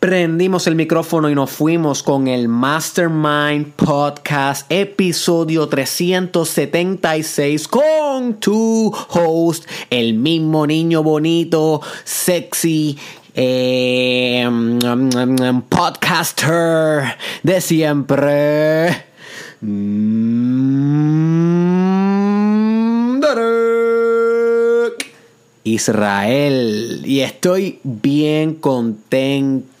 prendimos el micrófono y nos fuimos con el Mastermind Podcast, episodio 376, con tu host, el mismo niño bonito, sexy, eh, podcaster de siempre. Israel. Y estoy bien contento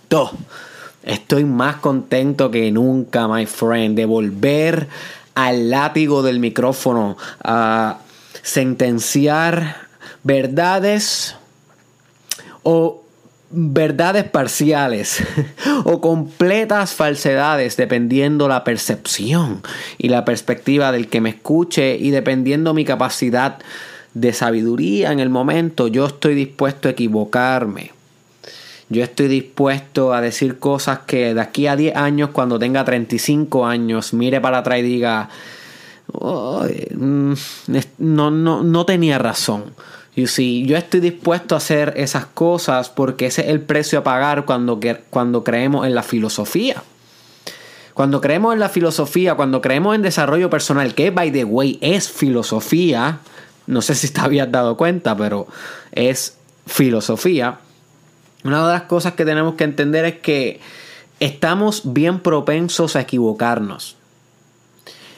Estoy más contento que nunca, my friend, de volver al látigo del micrófono a sentenciar verdades o verdades parciales o completas falsedades dependiendo la percepción y la perspectiva del que me escuche y dependiendo mi capacidad de sabiduría en el momento yo estoy dispuesto a equivocarme yo estoy dispuesto a decir cosas que de aquí a 10 años, cuando tenga 35 años, mire para atrás y diga, mm, no, no, no tenía razón. Y si yo estoy dispuesto a hacer esas cosas porque ese es el precio a pagar cuando, cuando creemos en la filosofía. Cuando creemos en la filosofía, cuando creemos en desarrollo personal, que by the way es filosofía, no sé si te habías dado cuenta, pero es filosofía una de las cosas que tenemos que entender es que estamos bien propensos a equivocarnos.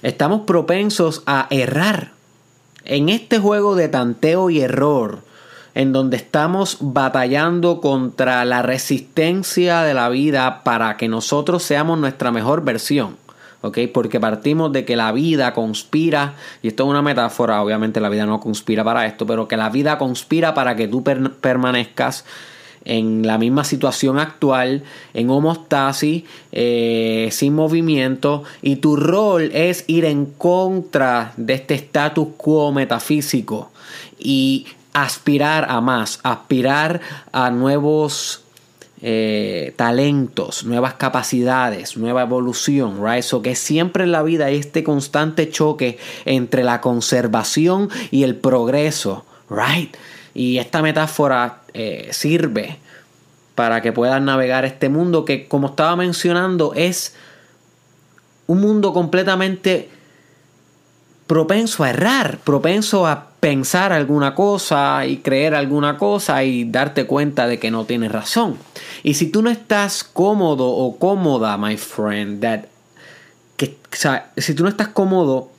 Estamos propensos a errar. En este juego de tanteo y error, en donde estamos batallando contra la resistencia de la vida para que nosotros seamos nuestra mejor versión. ¿ok? Porque partimos de que la vida conspira, y esto es una metáfora, obviamente la vida no conspira para esto, pero que la vida conspira para que tú permanezcas en la misma situación actual, en homostasis, eh, sin movimiento, y tu rol es ir en contra de este status quo metafísico y aspirar a más, aspirar a nuevos eh, talentos, nuevas capacidades, nueva evolución, right? So que siempre en la vida hay este constante choque entre la conservación y el progreso, right? Y esta metáfora eh, sirve para que puedas navegar este mundo que, como estaba mencionando, es un mundo completamente propenso a errar, propenso a pensar alguna cosa y creer alguna cosa y darte cuenta de que no tienes razón. Y si tú no estás cómodo o cómoda, my friend, that, que, si tú no estás cómodo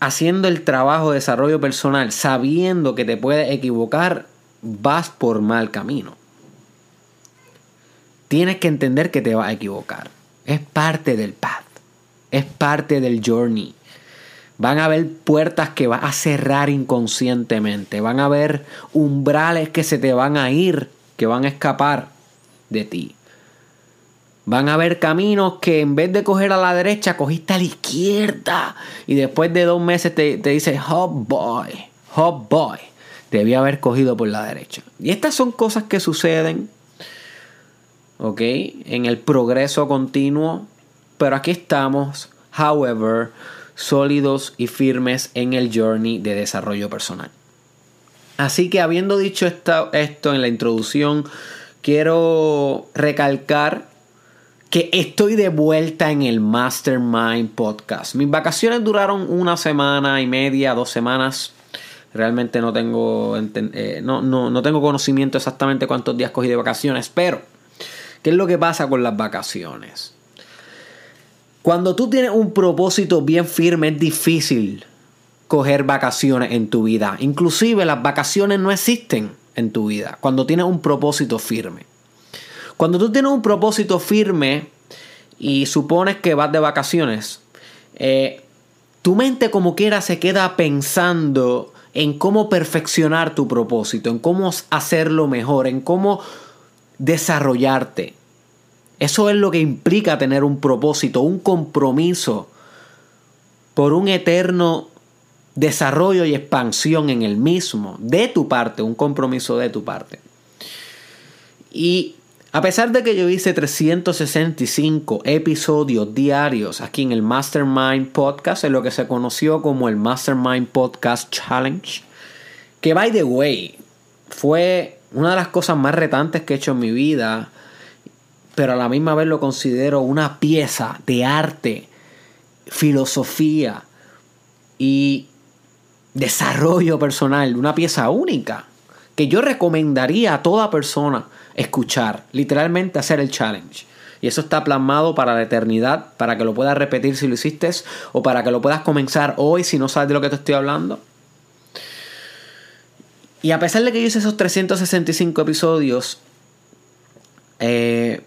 haciendo el trabajo de desarrollo personal, sabiendo que te puedes equivocar, vas por mal camino. Tienes que entender que te vas a equivocar. Es parte del path. Es parte del journey. Van a haber puertas que vas a cerrar inconscientemente. Van a haber umbrales que se te van a ir, que van a escapar de ti. Van a haber caminos que en vez de coger a la derecha, cogiste a la izquierda. Y después de dos meses te, te dice, oh boy, oh boy. Debía haber cogido por la derecha. Y estas son cosas que suceden, ¿ok? En el progreso continuo. Pero aquí estamos, however, sólidos y firmes en el journey de desarrollo personal. Así que habiendo dicho esto, esto en la introducción, quiero recalcar que estoy de vuelta en el Mastermind Podcast. Mis vacaciones duraron una semana y media, dos semanas. Realmente no tengo, eh, no, no, tengo conocimiento exactamente cuántos días cogí de vacaciones, pero ¿qué es lo que pasa con las vacaciones? Cuando tú tienes un propósito bien firme es difícil coger vacaciones en tu vida. Inclusive las vacaciones no existen en tu vida cuando tienes un propósito firme. Cuando tú tienes un propósito firme y supones que vas de vacaciones, eh, tu mente como quiera se queda pensando en cómo perfeccionar tu propósito, en cómo hacerlo mejor, en cómo desarrollarte. Eso es lo que implica tener un propósito, un compromiso por un eterno desarrollo y expansión en el mismo, de tu parte, un compromiso de tu parte. Y a pesar de que yo hice 365 episodios diarios aquí en el Mastermind Podcast, en lo que se conoció como el Mastermind Podcast Challenge, que by the way, fue una de las cosas más retantes que he hecho en mi vida, pero a la misma vez lo considero una pieza de arte, filosofía y desarrollo personal, una pieza única que yo recomendaría a toda persona escuchar, literalmente hacer el challenge. Y eso está plasmado para la eternidad, para que lo puedas repetir si lo hiciste o para que lo puedas comenzar hoy si no sabes de lo que te estoy hablando. Y a pesar de que yo hice esos 365 episodios, eh,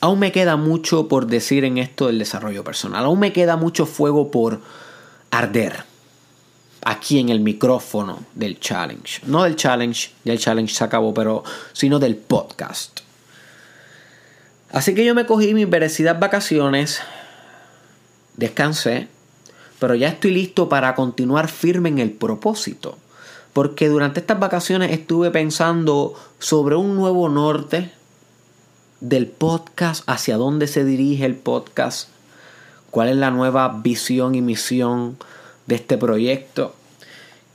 aún me queda mucho por decir en esto del desarrollo personal. Aún me queda mucho fuego por arder aquí en el micrófono del challenge. No del challenge, ya el challenge se acabó, pero sino del podcast. Así que yo me cogí mis merecidas vacaciones, descansé, pero ya estoy listo para continuar firme en el propósito. Porque durante estas vacaciones estuve pensando sobre un nuevo norte del podcast, hacia dónde se dirige el podcast, cuál es la nueva visión y misión de este proyecto.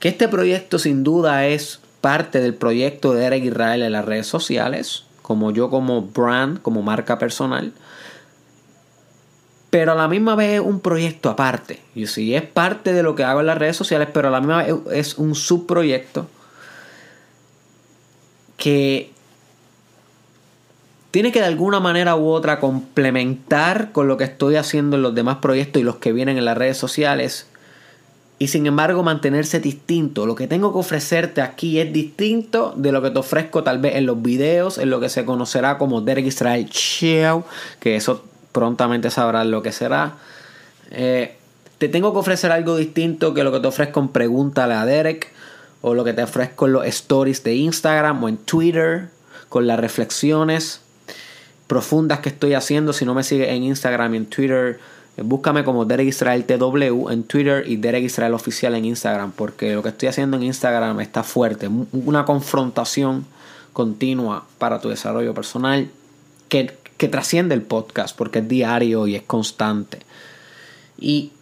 Que este proyecto sin duda es parte del proyecto de Eric Israel en las redes sociales, como yo como brand, como marca personal. Pero a la misma vez es un proyecto aparte. Y sí, es parte de lo que hago en las redes sociales, pero a la misma vez es un subproyecto que tiene que de alguna manera u otra complementar con lo que estoy haciendo en los demás proyectos y los que vienen en las redes sociales y sin embargo mantenerse distinto. Lo que tengo que ofrecerte aquí es distinto de lo que te ofrezco tal vez en los videos, en lo que se conocerá como Derek Israel Show, que eso prontamente sabrás lo que será. Eh, te tengo que ofrecer algo distinto que lo que te ofrezco en Pregúntale a Derek o lo que te ofrezco en los stories de Instagram o en Twitter con las reflexiones profundas que estoy haciendo. Si no me sigues en Instagram y en Twitter, Búscame como Derek Israel TW en Twitter y Derek Israel Oficial en Instagram, porque lo que estoy haciendo en Instagram está fuerte. Una confrontación continua para tu desarrollo personal que, que trasciende el podcast, porque es diario y es constante. Y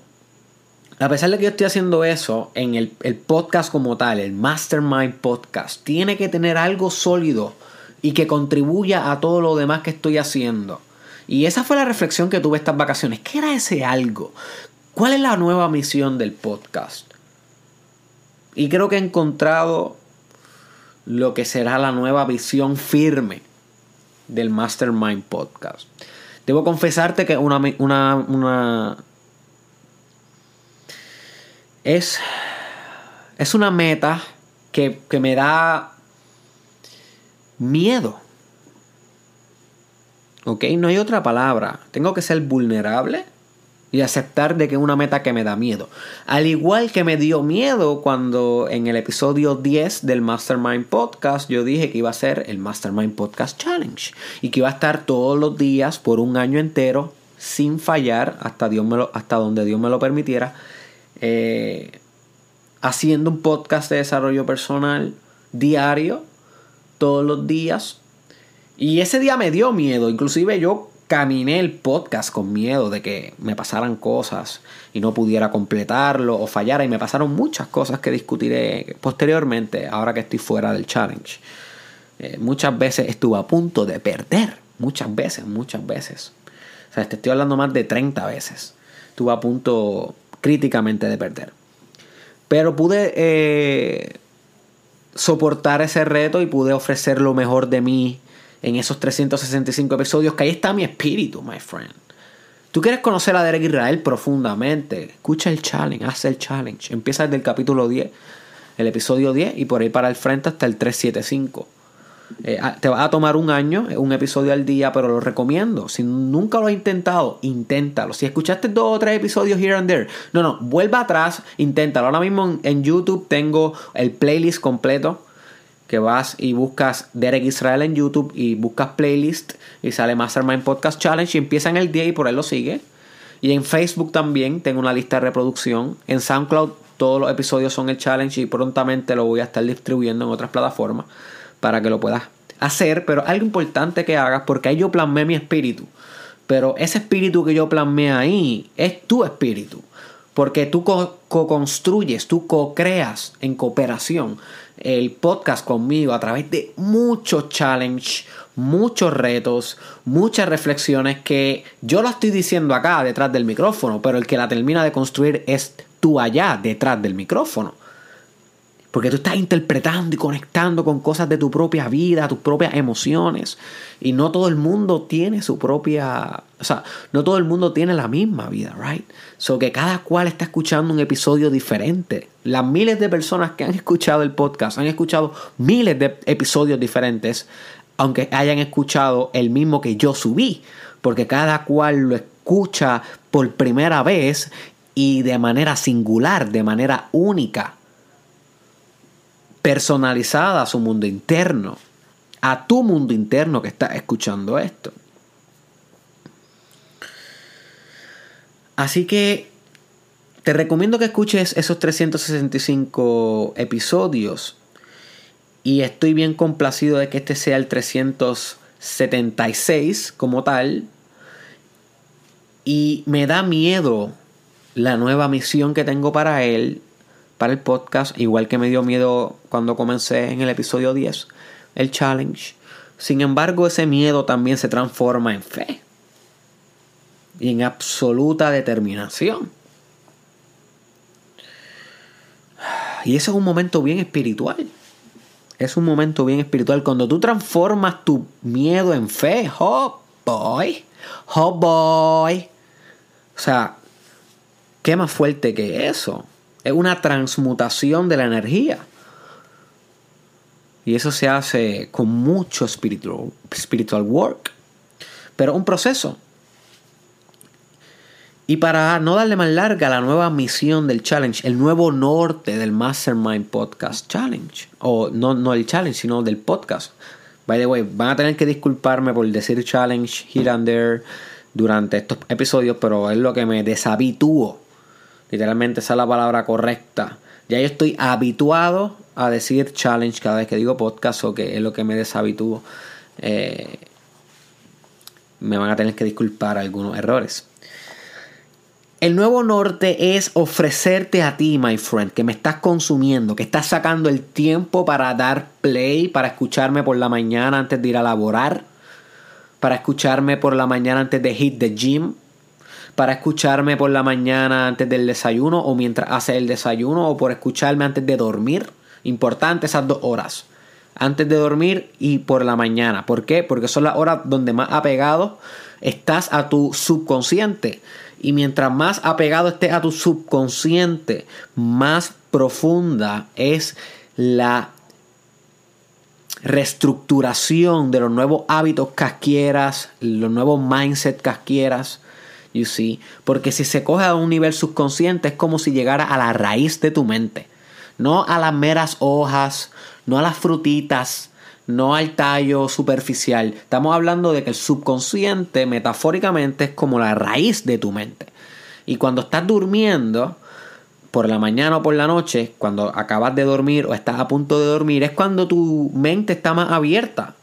a pesar de que yo estoy haciendo eso, en el, el podcast como tal, el Mastermind Podcast, tiene que tener algo sólido y que contribuya a todo lo demás que estoy haciendo. Y esa fue la reflexión que tuve estas vacaciones. ¿Qué era ese algo? ¿Cuál es la nueva misión del podcast? Y creo que he encontrado lo que será la nueva visión firme del Mastermind Podcast. Debo confesarte que una, una, una es, es una meta que, que me da miedo. ¿Ok? No hay otra palabra. Tengo que ser vulnerable y aceptar de que es una meta que me da miedo. Al igual que me dio miedo cuando en el episodio 10 del Mastermind Podcast yo dije que iba a ser el Mastermind Podcast Challenge y que iba a estar todos los días por un año entero sin fallar hasta, Dios hasta donde Dios me lo permitiera. Eh, haciendo un podcast de desarrollo personal diario, todos los días, y ese día me dio miedo, inclusive yo caminé el podcast con miedo de que me pasaran cosas y no pudiera completarlo o fallara y me pasaron muchas cosas que discutiré posteriormente ahora que estoy fuera del challenge. Eh, muchas veces estuve a punto de perder, muchas veces, muchas veces. O sea, te estoy hablando más de 30 veces. Estuve a punto críticamente de perder. Pero pude eh, soportar ese reto y pude ofrecer lo mejor de mí en esos 365 episodios, que ahí está mi espíritu, my friend. Tú quieres conocer a Derek Israel profundamente, escucha el challenge, haz el challenge. Empieza desde el capítulo 10, el episodio 10 y por ahí para el frente hasta el 375. Eh, te va a tomar un año, un episodio al día, pero lo recomiendo. Si nunca lo has intentado, inténtalo. Si escuchaste dos o tres episodios here and there, no, no, vuelva atrás, inténtalo. Ahora mismo en YouTube tengo el playlist completo que vas y buscas Derek Israel en YouTube y buscas playlist y sale Mastermind Podcast Challenge y empieza en el día y por ahí lo sigue. Y en Facebook también tengo una lista de reproducción. En SoundCloud todos los episodios son el challenge y prontamente lo voy a estar distribuyendo en otras plataformas para que lo puedas hacer. Pero algo importante que hagas porque ahí yo plasmé mi espíritu. Pero ese espíritu que yo plasmé ahí es tu espíritu. Porque tú co-construyes, tú co-creas en cooperación el podcast conmigo a través de muchos challenges muchos retos, muchas reflexiones que yo la estoy diciendo acá detrás del micrófono, pero el que la termina de construir es tú allá detrás del micrófono. Porque tú estás interpretando y conectando con cosas de tu propia vida, tus propias emociones. Y no todo el mundo tiene su propia. O sea, no todo el mundo tiene la misma vida, ¿right? So que cada cual está escuchando un episodio diferente. Las miles de personas que han escuchado el podcast han escuchado miles de episodios diferentes, aunque hayan escuchado el mismo que yo subí. Porque cada cual lo escucha por primera vez y de manera singular, de manera única personalizada a su mundo interno, a tu mundo interno que está escuchando esto. Así que te recomiendo que escuches esos 365 episodios y estoy bien complacido de que este sea el 376 como tal. Y me da miedo la nueva misión que tengo para él para el podcast, igual que me dio miedo cuando comencé en el episodio 10, el challenge. Sin embargo, ese miedo también se transforma en fe y en absoluta determinación. Y eso es un momento bien espiritual. Es un momento bien espiritual. Cuando tú transformas tu miedo en fe, oh boy, oh boy. O sea, ¿qué más fuerte que eso? Es una transmutación de la energía. Y eso se hace con mucho spiritual, work. Pero un proceso. Y para no darle más larga la nueva misión del challenge, el nuevo norte del Mastermind Podcast Challenge. O no, no el challenge, sino del podcast. By the way, van a tener que disculparme por decir challenge here and there durante estos episodios, pero es lo que me deshabitúo Literalmente esa es la palabra correcta. Ya yo estoy habituado a decir challenge cada vez que digo podcast o que es lo que me deshabitúo. Eh, me van a tener que disculpar algunos errores. El nuevo norte es ofrecerte a ti, my friend, que me estás consumiendo, que estás sacando el tiempo para dar play, para escucharme por la mañana antes de ir a laborar, para escucharme por la mañana antes de hit the gym, para escucharme por la mañana antes del desayuno o mientras hace el desayuno o por escucharme antes de dormir. Importante esas dos horas. Antes de dormir y por la mañana. ¿Por qué? Porque son las horas donde más apegado estás a tu subconsciente. Y mientras más apegado estés a tu subconsciente, más profunda es la reestructuración de los nuevos hábitos que adquieras, los nuevos mindset que You see? Porque si se coge a un nivel subconsciente es como si llegara a la raíz de tu mente. No a las meras hojas, no a las frutitas, no al tallo superficial. Estamos hablando de que el subconsciente, metafóricamente, es como la raíz de tu mente. Y cuando estás durmiendo, por la mañana o por la noche, cuando acabas de dormir o estás a punto de dormir, es cuando tu mente está más abierta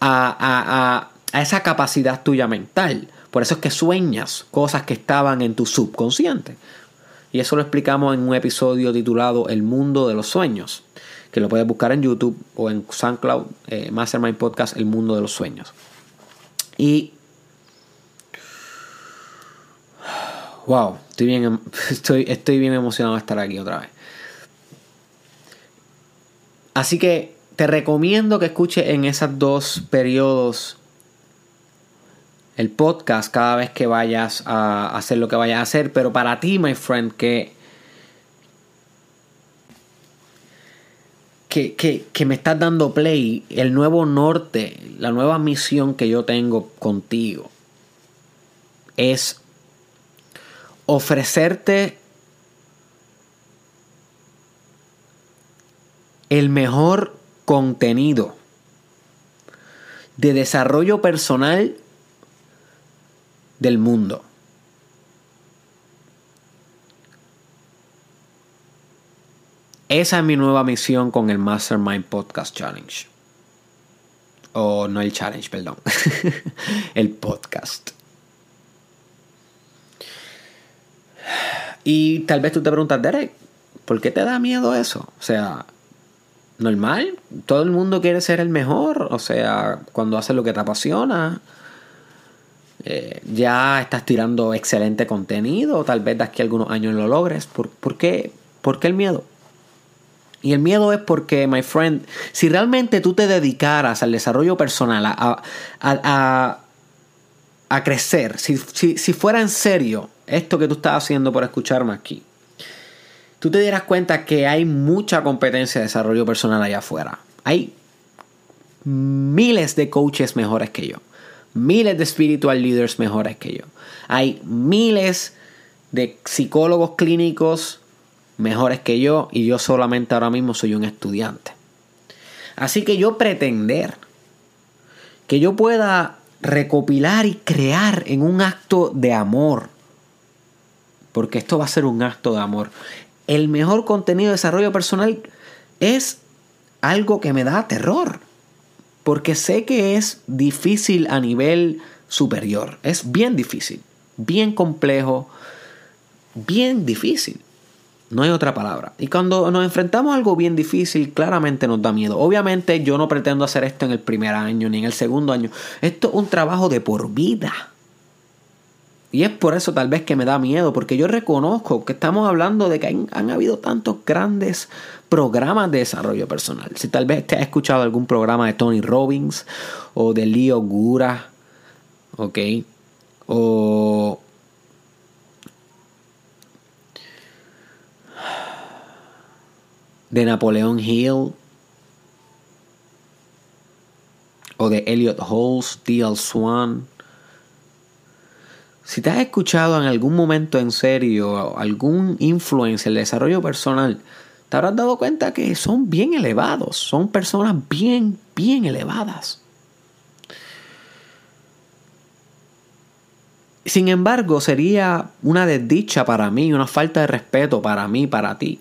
a, a esa capacidad tuya mental. Por eso es que sueñas cosas que estaban en tu subconsciente. Y eso lo explicamos en un episodio titulado El mundo de los sueños, que lo puedes buscar en YouTube o en SoundCloud, eh, Mastermind Podcast, El mundo de los sueños. Y... Wow, estoy bien, em, estoy, estoy bien emocionado de estar aquí otra vez. Así que te recomiendo que escuches en esos dos periodos el podcast cada vez que vayas a hacer lo que vayas a hacer. Pero para ti, my friend, que, que, que, me estás dando play, el nuevo norte, la nueva misión que yo tengo contigo es ofrecerte el mejor contenido de desarrollo personal del mundo. Esa es mi nueva misión con el Mastermind Podcast Challenge. O no el challenge, perdón. el podcast. Y tal vez tú te preguntas, Derek, ¿por qué te da miedo eso? O sea, normal. Todo el mundo quiere ser el mejor. O sea, cuando haces lo que te apasiona, eh, ya estás tirando excelente contenido. Tal vez de aquí a algunos años lo logres. ¿Por, qué? ¿Por qué el miedo? Y el miedo es porque, my friend, si realmente tú te dedicaras al desarrollo personal, a, a, a, crecer, si, si, si fuera en serio esto que tú estás haciendo por escucharme aquí, tú te dieras cuenta que hay mucha competencia de desarrollo personal allá afuera. Hay miles de coaches mejores que yo. Miles de spiritual leaders mejores que yo. Hay miles de psicólogos clínicos mejores que yo y yo solamente ahora mismo soy un estudiante. Así que yo pretender que yo pueda recopilar y crear en un acto de amor, porque esto va a ser un acto de amor, el mejor contenido de desarrollo personal es algo que me da terror. Porque sé que es difícil a nivel superior. Es bien difícil. Bien complejo. Bien difícil. No hay otra palabra. Y cuando nos enfrentamos a algo bien difícil, claramente nos da miedo. Obviamente yo no pretendo hacer esto en el primer año ni en el segundo año. Esto es un trabajo de por vida. Y es por eso tal vez que me da miedo, porque yo reconozco que estamos hablando de que han, habido tantos grandes programas de desarrollo personal. Si tal vez te has escuchado algún programa de Tony Robbins o de Leo Gura, ¿ok? O de Napoleón Hill o de Elliot Halls, D.L. Swan si te has escuchado en algún momento en serio algún influencer el desarrollo personal, te habrás dado cuenta que son bien elevados, son personas bien, bien elevadas. Sin embargo, sería una desdicha para mí, una falta de respeto para mí, para ti.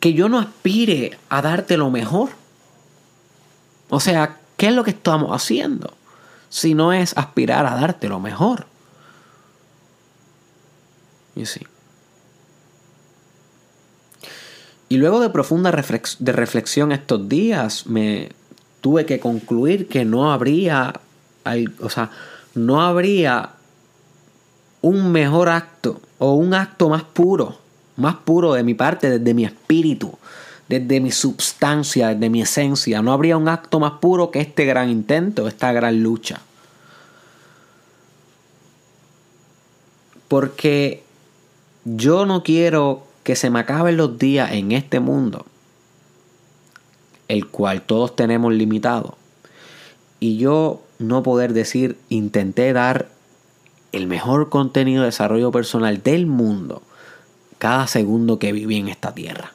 Que yo no aspire a darte lo mejor. O sea, ¿Qué es lo que estamos haciendo? Si no es aspirar a darte lo mejor. Y sí. Y luego de profunda de reflexión estos días, me tuve que concluir que no habría, o sea, no habría un mejor acto o un acto más puro, más puro de mi parte, desde mi espíritu, desde mi substancia, desde mi esencia. No habría un acto más puro que este gran intento, esta gran lucha. Porque yo no quiero que se me acaben los días en este mundo, el cual todos tenemos limitado, y yo no poder decir, intenté dar el mejor contenido de desarrollo personal del mundo cada segundo que viví en esta tierra.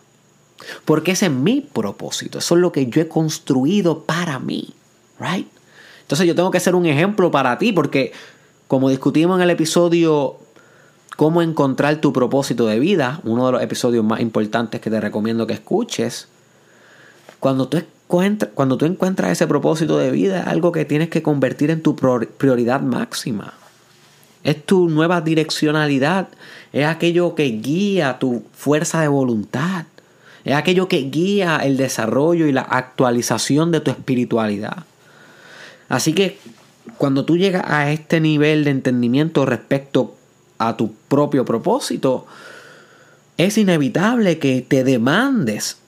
Porque ese es mi propósito. Eso es lo que yo he construido para mí. Right? Entonces yo tengo que ser un ejemplo para ti porque como discutimos en el episodio cómo encontrar tu propósito de vida, uno de los episodios más importantes que te recomiendo que escuches, cuando tú, cuando tú encuentras ese propósito de vida es algo que tienes que convertir en tu prioridad máxima. Es tu nueva direccionalidad, es aquello que guía tu fuerza de voluntad. Es aquello que guía el desarrollo y la actualización de tu espiritualidad. Así que cuando tú llegas a este nivel de entendimiento respecto a tu propio propósito, es inevitable que te demandes,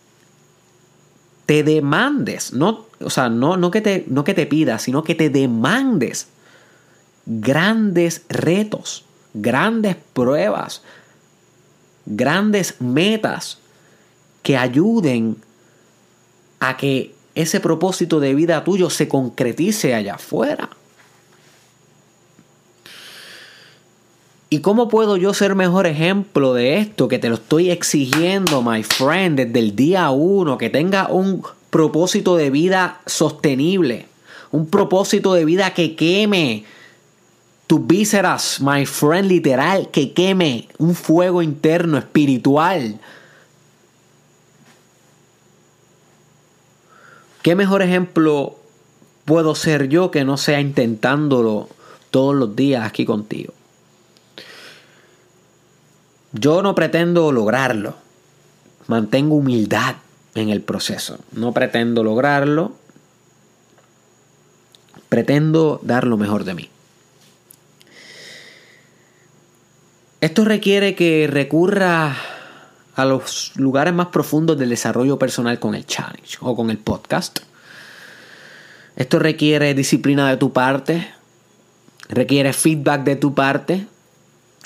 te demandes, no, o sea, no, no, que te, no que te pidas, sino que te demandes grandes retos, grandes pruebas, grandes metas que ayuden a que ese propósito de vida tuyo se concretice allá afuera. ¿Y cómo puedo yo ser mejor ejemplo de esto? Que te lo estoy exigiendo, my friend, desde el día uno, que tenga un propósito de vida sostenible, un propósito de vida que queme tus vísceras, my friend, literal, que queme un fuego interno espiritual ¿Qué mejor ejemplo puedo ser yo que no sea intentándolo todos los días aquí contigo? Yo no pretendo lograrlo. mantengo humildad en el proceso. No pretendo lograrlo. Pretendo dar lo mejor de mí. Esto requiere que recurra a los lugares más profundos del desarrollo personal con el challenge o con el podcast. Esto requiere disciplina de tu parte, requiere feedback de tu parte.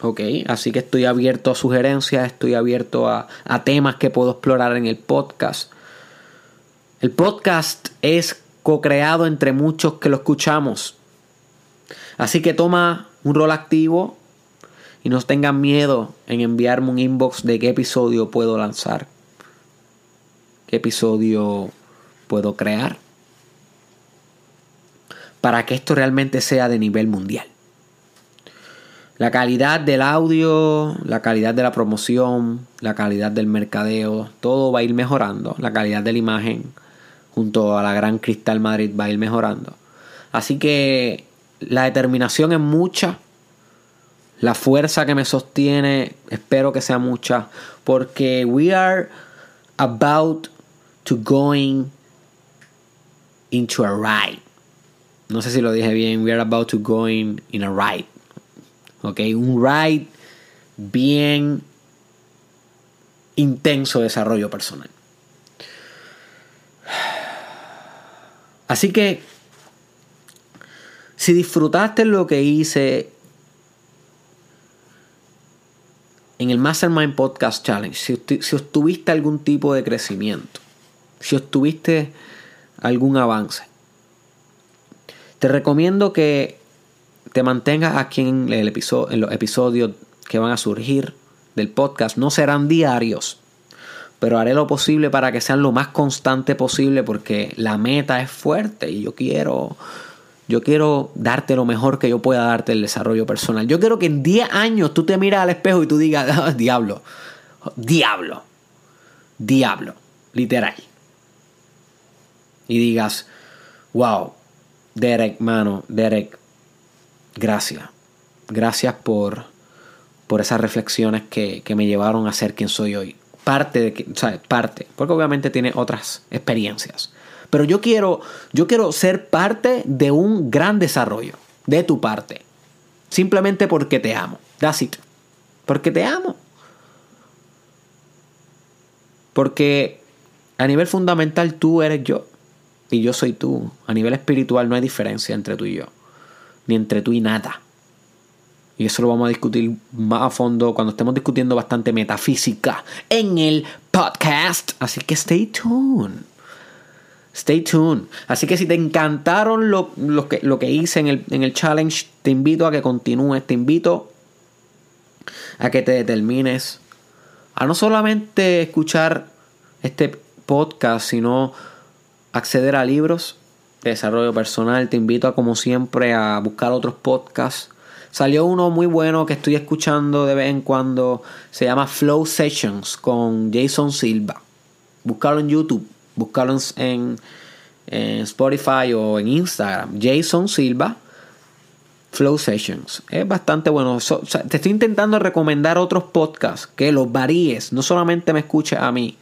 Ok, así que estoy abierto a sugerencias, estoy abierto a, a temas que puedo explorar en el podcast. El podcast es co-creado entre muchos que lo escuchamos. Así que toma un rol activo y no tengan miedo en enviarme un inbox de qué episodio puedo lanzar, qué episodio puedo crear, para que esto realmente sea de nivel mundial. La calidad del audio, la calidad de la promoción, la calidad del mercadeo, todo va a ir mejorando. La calidad de la imagen junto a la gran Cristal Madrid va a ir mejorando. Así que la determinación es mucha la fuerza que me sostiene, espero que sea mucha, porque we are about to going into a ride. No sé si lo dije bien, we are about to going in a ride. Ok, un ride bien intenso desarrollo personal. Así que, si disfrutaste lo que hice en el Mastermind Podcast Challenge, si, si obtuviste algún tipo de crecimiento, si obtuviste algún avance, te recomiendo que te mantengas aquí en, el episodio, en los episodios que van a surgir del podcast. No serán diarios, pero haré lo posible para que sean lo más constante posible porque la meta es fuerte y yo quiero yo quiero darte lo mejor que yo pueda darte el desarrollo personal. Yo quiero que en 10 años tú te miras al espejo y tú digas, ah, diablo, diablo, diablo, literal. Y digas, wow, Derek, mano, Derek, gracias. Gracias por, por esas reflexiones que, que me llevaron a ser quien soy hoy. Parte de que, o sea, parte, porque obviamente tiene otras experiencias. Pero yo quiero, yo quiero ser parte de un gran desarrollo de tu parte. Simplemente porque te amo. That's it. Porque te amo. Porque a nivel fundamental tú eres yo y yo soy tú. A nivel espiritual no hay diferencia entre tú y yo. Ni entre tú y nada. Y eso lo vamos a discutir más a fondo cuando estemos discutiendo bastante metafísica en el podcast. Así que stay tuned. Stay tuned. Así que si te encantaron lo, que, lo que, hice en el, en el, challenge, te invito a que continúes, te invito a que te determines a no solamente escuchar este podcast, sino acceder a libros de desarrollo personal. Te invito a, como siempre, a buscar otros podcasts. Salió uno muy bueno que estoy escuchando de vez en cuando. Se llama Flow Sessions con Jason Silva. Búscalo en YouTube Búscalo en, Spotify o en Instagram. Jason Silva. Flow Sessions. Es bastante bueno. te estoy intentando recomendar otros podcasts que los varíes. No solamente me escuches a mí.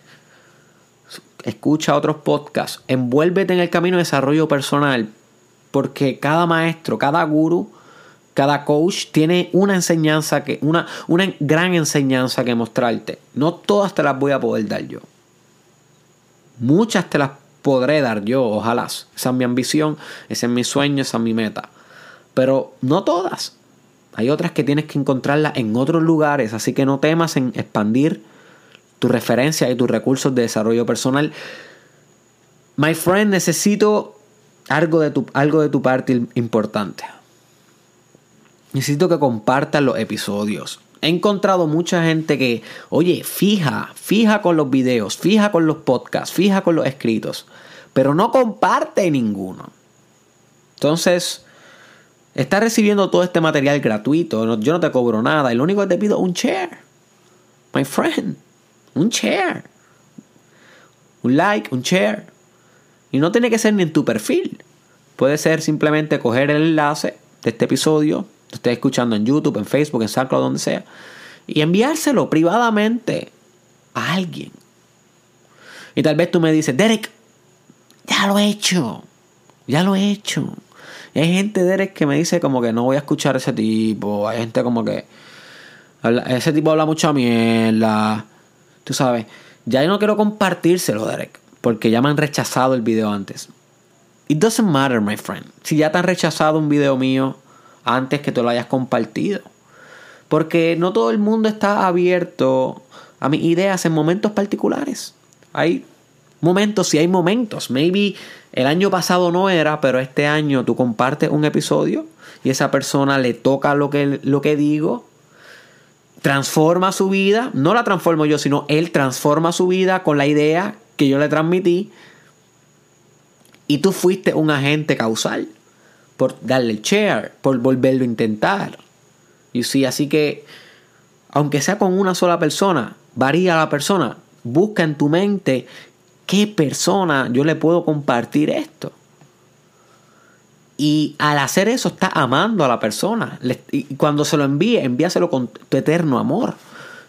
Escucha otros podcasts. Envuélvete en el camino de desarrollo personal. Porque cada maestro, cada guru, cada coach tiene una enseñanza que, una, una gran enseñanza que mostrarte. No todas te las voy a poder dar yo. Muchas te las podré dar yo, ojalá. Esa es mi ambición, ese es mi sueño, esa es mi meta. Pero no todas. Hay otras que tienes que encontrarlas en otros lugares, así que no temas en expandir tu referencia y tus recursos de desarrollo personal. My friend, necesito algo de tu, algo de tu parte importante. Necesito que compartas los episodios. He encontrado mucha gente que, oye, fija, fija con los videos, fija con los podcasts, fija con los escritos, pero no comparte ninguno. Entonces, estás recibiendo todo este material gratuito, yo no te cobro nada, y lo único que te pido es un share. My friend, un share. Un like, un share. Y no tiene que ser ni en tu perfil. Puede ser simplemente coger el enlace de este episodio, te estés escuchando en YouTube, en Facebook, en SoundCloud, donde sea, y enviárselo privadamente a alguien. Y tal vez tú me dices, Derek, ya lo he hecho. Ya lo he hecho. Y hay gente, Derek, que me dice como que no voy a escuchar a ese tipo. Hay gente como que... Ese tipo habla mucha mierda. Tú sabes. Ya yo no quiero compartírselo, Derek. Porque ya me han rechazado el video antes. It doesn't matter, my friend. Si ya te han rechazado un video mío antes que tú lo hayas compartido. Porque no todo el mundo está abierto a mis ideas en momentos particulares. Hay momentos y hay momentos. Maybe el año pasado no era, pero este año tú compartes un episodio y esa persona le toca lo que, lo que digo, transforma su vida, no la transformo yo, sino él transforma su vida con la idea que yo le transmití y tú fuiste un agente causal por darle el share, por volverlo a intentar. Y sí, así que aunque sea con una sola persona, varía la persona. Busca en tu mente qué persona yo le puedo compartir esto. Y al hacer eso está amando a la persona. Y cuando se lo envíe, envíaselo con tu eterno amor.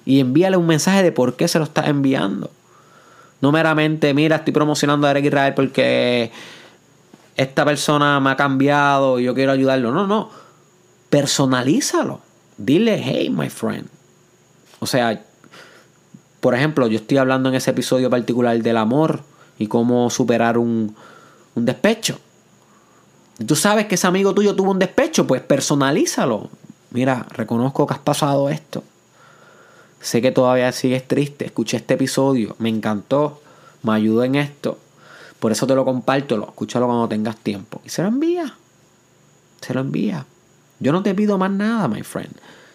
Y envíale un mensaje de por qué se lo está enviando. No meramente, mira, estoy promocionando a Eric Israel porque esta persona me ha cambiado y yo quiero ayudarlo. No, no. Personalízalo. Dile, hey, my friend. O sea, por ejemplo, yo estoy hablando en ese episodio particular del amor y cómo superar un, un despecho. Tú sabes que ese amigo tuyo tuvo un despecho, pues personalízalo. Mira, reconozco que has pasado esto. Sé que todavía sigues triste. Escuché este episodio, me encantó, me ayudó en esto. Por eso te lo comparto, lo, escúchalo cuando tengas tiempo. Y se lo envía. Se lo envía. Yo no te pido más nada, my friend.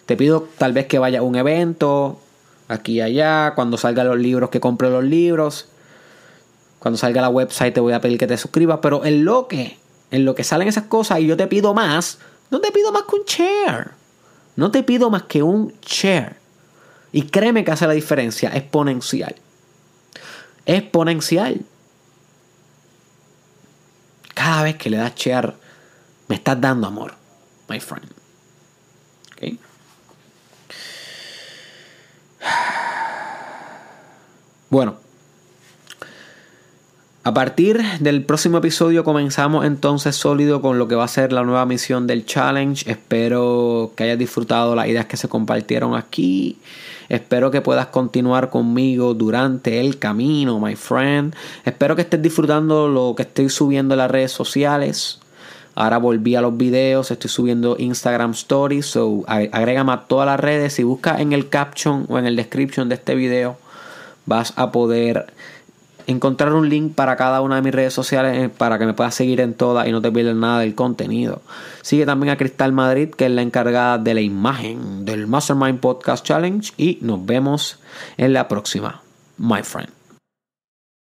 Te pido tal vez que vaya a un evento, aquí y allá, cuando salgan los libros, que compre los libros. Cuando salga la website te voy a pedir que te suscribas, pero en lo que, en lo que salen esas cosas y yo te pido más, no te pido más que un share. No te pido más que un share. Y créeme que hace la diferencia exponencial. Exponencial. Cada vez que le das share, me estás dando amor, my friend. ¿Okay? Bueno, a partir del próximo episodio comenzamos entonces sólido con lo que va a ser la nueva misión del challenge. Espero que hayas disfrutado las ideas que se compartieron aquí. Espero que puedas continuar conmigo durante el camino, my friend. Espero que estés disfrutando lo que estoy subiendo en las redes sociales. Ahora volví a los videos, estoy subiendo Instagram Stories. So agrégame a todas las redes. y busca en el caption o en el description de este video vas a poder encontrar un link para cada una de mis redes sociales eh, para que me puedas seguir en todas y no te pierdas nada del contenido. Sigue también a Cristal Madrid, que es la encargada de la imagen del Mastermind Podcast Challenge y nos vemos en la próxima, my friend.